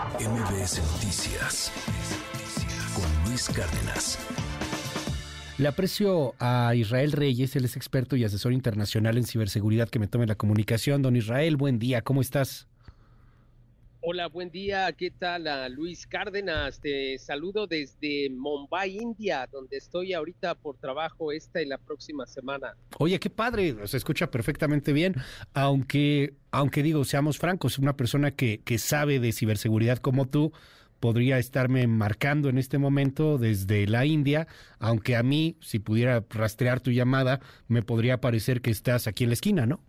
MBS Noticias con Luis Cárdenas. Le aprecio a Israel Reyes, él es experto y asesor internacional en ciberseguridad que me tome la comunicación. Don Israel, buen día, ¿cómo estás? Hola, buen día. ¿Qué tal, Luis Cárdenas? Te saludo desde Mumbai, India, donde estoy ahorita por trabajo esta y la próxima semana. Oye, qué padre, se escucha perfectamente bien, aunque, aunque digo, seamos francos, una persona que, que sabe de ciberseguridad como tú podría estarme marcando en este momento desde la India, aunque a mí, si pudiera rastrear tu llamada, me podría parecer que estás aquí en la esquina, ¿no?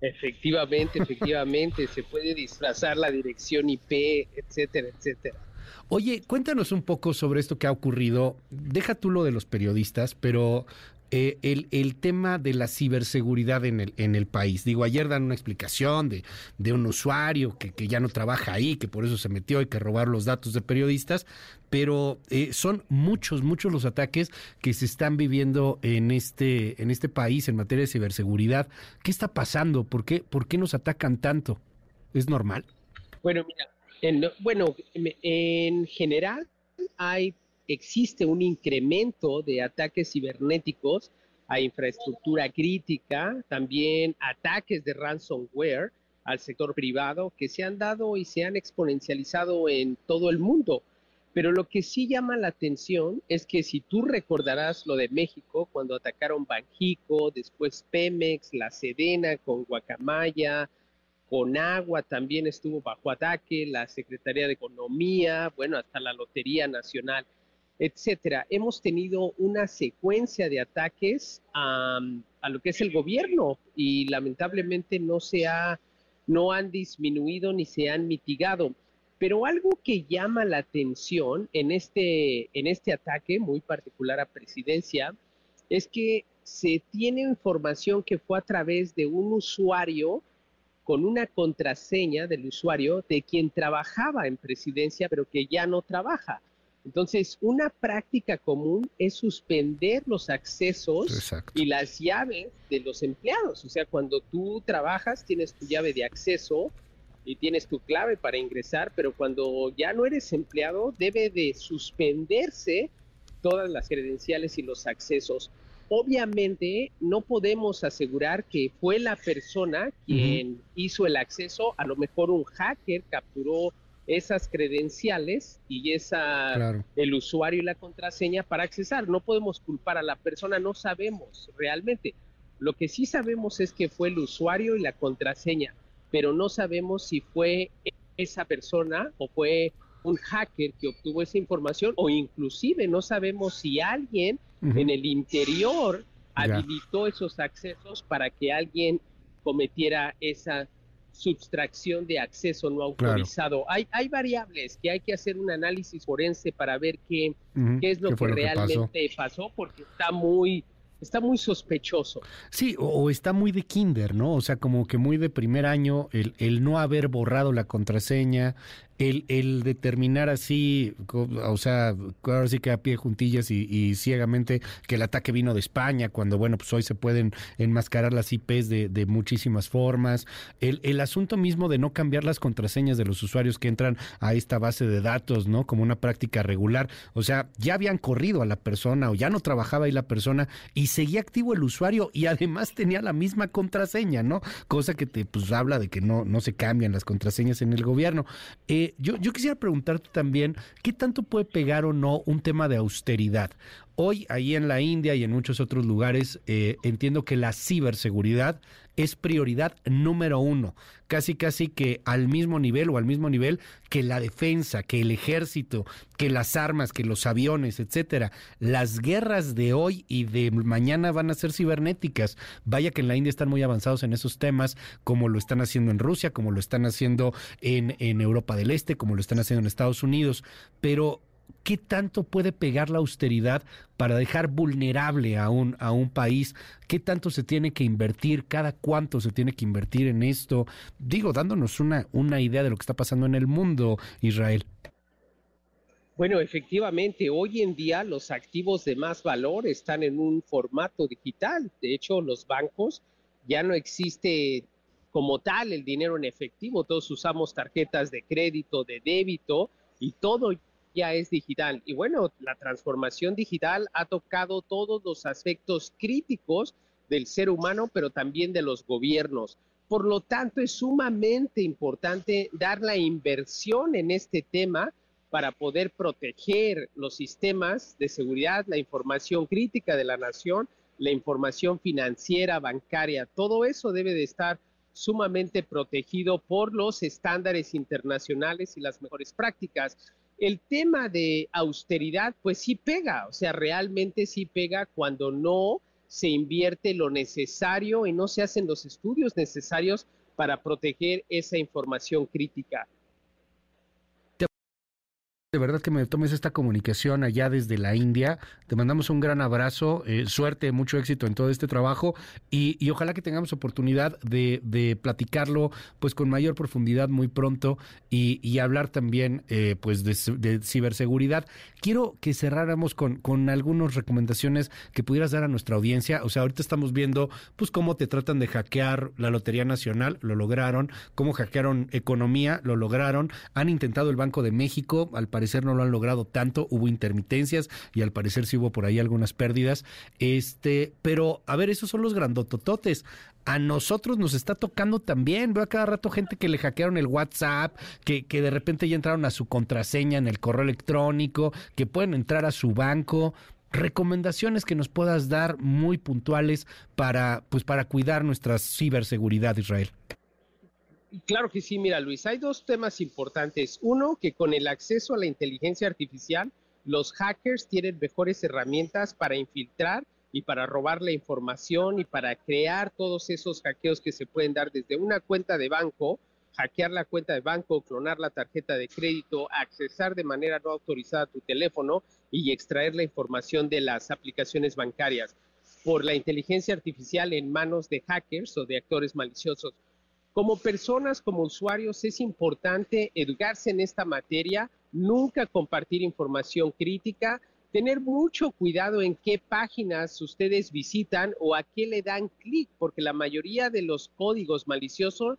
Efectivamente, efectivamente, se puede disfrazar la dirección IP, etcétera, etcétera. Oye, cuéntanos un poco sobre esto que ha ocurrido. Deja tú lo de los periodistas, pero eh, el, el, tema de la ciberseguridad en el, en el país. Digo, ayer dan una explicación de, de un usuario que, que, ya no trabaja ahí, que por eso se metió, hay que robar los datos de periodistas, pero eh, son muchos, muchos los ataques que se están viviendo en este, en este país en materia de ciberseguridad. ¿Qué está pasando? ¿Por qué, por qué nos atacan tanto? ¿Es normal? Bueno, mira, en, bueno, en general hay existe un incremento de ataques cibernéticos a infraestructura crítica, también ataques de ransomware al sector privado que se han dado y se han exponencializado en todo el mundo. Pero lo que sí llama la atención es que si tú recordarás lo de México, cuando atacaron Banjico, después Pemex, la Sedena con Guacamaya, con agua también estuvo bajo ataque, la Secretaría de Economía, bueno, hasta la Lotería Nacional etcétera. Hemos tenido una secuencia de ataques a, lo que es el gobierno y lamentablemente no se ha, no han disminuido ni se han mitigado. Pero algo que llama la atención en este, en este ataque muy particular a presidencia es que se tiene información que fue a través de un usuario con una contraseña del usuario de quien trabajaba en presidencia, pero que ya no trabaja. Entonces, una práctica común es suspender los accesos y las llaves de los empleados. O sea, cuando tú trabajas, tienes tu llave de acceso y tienes tu clave para ingresar, pero cuando ya no eres empleado, debe de suspenderse todas las credenciales y los accesos. Obviamente, no podemos asegurar que fue la persona quien hizo el acceso, a lo mejor un hacker capturó esas credenciales y esa el usuario y la contraseña para accesar. No podemos culpar a la persona, no sabemos realmente. Lo que sí sabemos es que fue el usuario y la contraseña, pero no sabemos si fue esa persona o fue un hacker que obtuvo esa información o inclusive no sabemos si alguien en el interior habilitó esos accesos para que alguien cometiera esa sustracción de acceso no autorizado. Hay, hay variables que hay que hacer un análisis forense para ver qué, qué es lo que realmente pasó? porque está muy está muy sospechoso. Sí, o, está muy de kinder, ¿no? O sea, como que muy de primer año, el, el no haber borrado la contraseña, el, el determinar así, o sea, ahora sí que a pie juntillas y, ciegamente que el ataque vino de España, cuando, bueno, pues hoy se pueden enmascarar las IPs de, de muchísimas formas. El, el asunto mismo de no cambiar las contraseñas de los usuarios que entran a esta base de datos, ¿no? Como una práctica regular. O sea, ya habían corrido a la persona o ya no trabajaba ahí la persona y seguía activo el usuario y además tenía la misma contraseña, ¿no? Cosa que te pues habla de que no, no se cambian las contraseñas en el gobierno. Eh, yo, quisiera preguntarte también, ¿qué tanto puede pegar o no un tema de austeridad? Hoy, ahí en la India y en muchos otros lugares, eh, entiendo que la ciberseguridad es prioridad número uno, casi casi que al mismo nivel o al mismo nivel que la defensa, que el ejército, que las armas, que los aviones, etcétera. Las guerras de hoy y de mañana van a ser cibernéticas. Vaya que en la India están muy avanzados en esos temas, como lo están haciendo en Rusia, como lo están haciendo en, en Europa del Este, como lo están haciendo en Estados Unidos. Pero ¿qué tanto puede pegar la austeridad para dejar vulnerable a un, a un país? ¿Qué tanto se tiene que invertir? ¿Cada cuánto se tiene que invertir en esto? Digo, dándonos una, una idea de lo que está pasando en el mundo, Israel. Bueno, efectivamente, hoy en día los activos de más valor están en un formato digital. De hecho, los bancos ya no existe como tal el dinero en efectivo, todos usamos tarjetas de crédito, de débito y todo es digital. Y bueno, la transformación digital ha tocado todos los aspectos críticos del ser humano, pero también de los gobiernos. Por lo tanto, es sumamente importante dar la inversión en este tema para poder proteger los sistemas de seguridad, la información crítica de la nación, la información financiera, bancaria, todo eso debe de estar sumamente protegido por los estándares internacionales y las mejores prácticas. El tema de austeridad, pues sí pega, o sea, realmente sí pega cuando no se invierte lo necesario y no se hacen los estudios necesarios para proteger esa información crítica de verdad que me tomes esta comunicación allá desde la India. Te mandamos un gran abrazo, eh, suerte, mucho éxito en todo este trabajo y, ojalá que tengamos oportunidad de, platicarlo pues con mayor profundidad muy pronto y, hablar también eh, pues de, ciberseguridad. Quiero que cerráramos con, algunas recomendaciones que pudieras dar a nuestra audiencia. O sea, ahorita estamos viendo pues cómo te tratan de hackear la Lotería Nacional, lo lograron, cómo hackearon economía, lo lograron, han intentado el Banco de México, al parecer no lo han logrado tanto, hubo intermitencias y al parecer sí hubo por ahí algunas pérdidas. Este, pero a ver, esos son los grandotototes. A nosotros nos está tocando también. Veo a cada rato gente que le hackearon el WhatsApp, que, que de repente ya entraron a su contraseña en el correo electrónico, que pueden entrar a su banco recomendaciones que nos puedas dar muy puntuales para pues para cuidar nuestra ciberseguridad Israel. Claro que sí, mira Luis, hay dos temas importantes. Uno, que con el acceso a la inteligencia artificial, los hackers tienen mejores herramientas para infiltrar y para robar la información y para crear todos esos hackeos que se pueden dar desde una cuenta de banco, hackear la cuenta de banco, clonar la tarjeta de crédito, accesar de manera no autorizada tu teléfono y extraer la información de las aplicaciones bancarias por la inteligencia artificial en manos de hackers o de actores maliciosos. Como personas, como usuarios, es importante educarse en esta materia, nunca compartir información crítica, tener mucho cuidado en qué páginas ustedes visitan o a qué le dan clic, porque la mayoría de los códigos maliciosos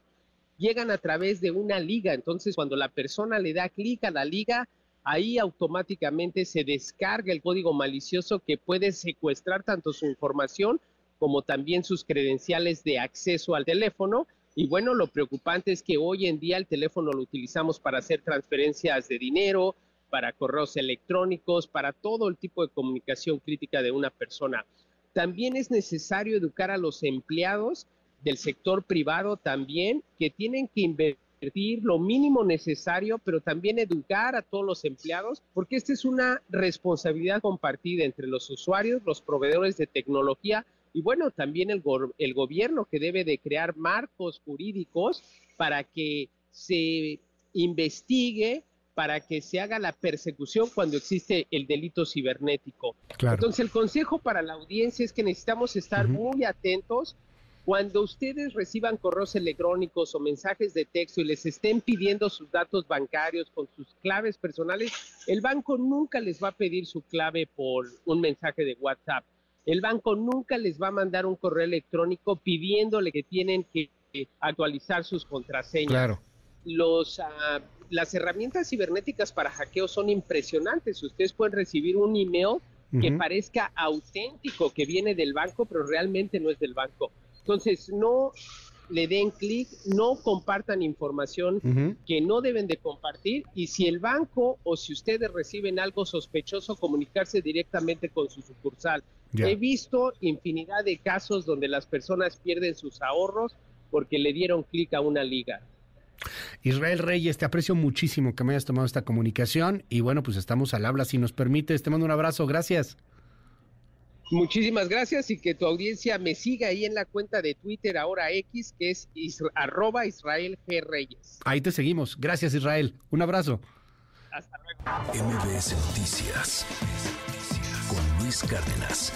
llegan a través de una liga. Entonces, cuando la persona le da clic a la liga, ahí automáticamente se descarga el código malicioso que puede secuestrar tanto su información como también sus credenciales de acceso al teléfono y bueno, lo preocupante es que hoy en día el teléfono lo utilizamos para hacer transferencias de dinero, para correos electrónicos, para todo el tipo de comunicación crítica de una persona. También es necesario educar a los empleados del sector privado también, que tienen que invertir lo mínimo necesario, pero también educar a todos los empleados, porque esta es una responsabilidad compartida entre los usuarios, los proveedores de tecnología, y bueno, también el, el gobierno que debe de crear marcos jurídicos para que se investigue, para que se haga la persecución cuando existe el delito cibernético. Entonces, el consejo para la audiencia es que necesitamos estar muy atentos. Cuando ustedes reciban correos electrónicos o mensajes de texto y les estén pidiendo sus datos bancarios con sus claves personales, el banco nunca les va a pedir su clave por un mensaje de WhatsApp el banco nunca les va a mandar un correo electrónico pidiéndole que tienen que actualizar sus contraseñas. Claro. Los, ah, las herramientas cibernéticas para hackeo son impresionantes. Ustedes pueden recibir un email que parezca auténtico, que viene del banco, pero realmente no es del banco. Entonces, no le den clic, no compartan información que no deben de compartir y si el banco o si ustedes reciben algo sospechoso, comunicarse directamente con su sucursal. He visto infinidad de casos donde las personas pierden sus ahorros porque le dieron clic a una liga. Israel Reyes, te aprecio muchísimo que me hayas tomado esta comunicación y bueno, pues estamos al habla si nos permites. Te mando un abrazo, gracias. Muchísimas gracias y que tu audiencia me siga ahí en la cuenta de Twitter ahora X, que es arroba Israel G. Reyes. Ahí te seguimos. Gracias Israel. Un abrazo. Hasta luego. MBS Noticias con Luis Cárdenas.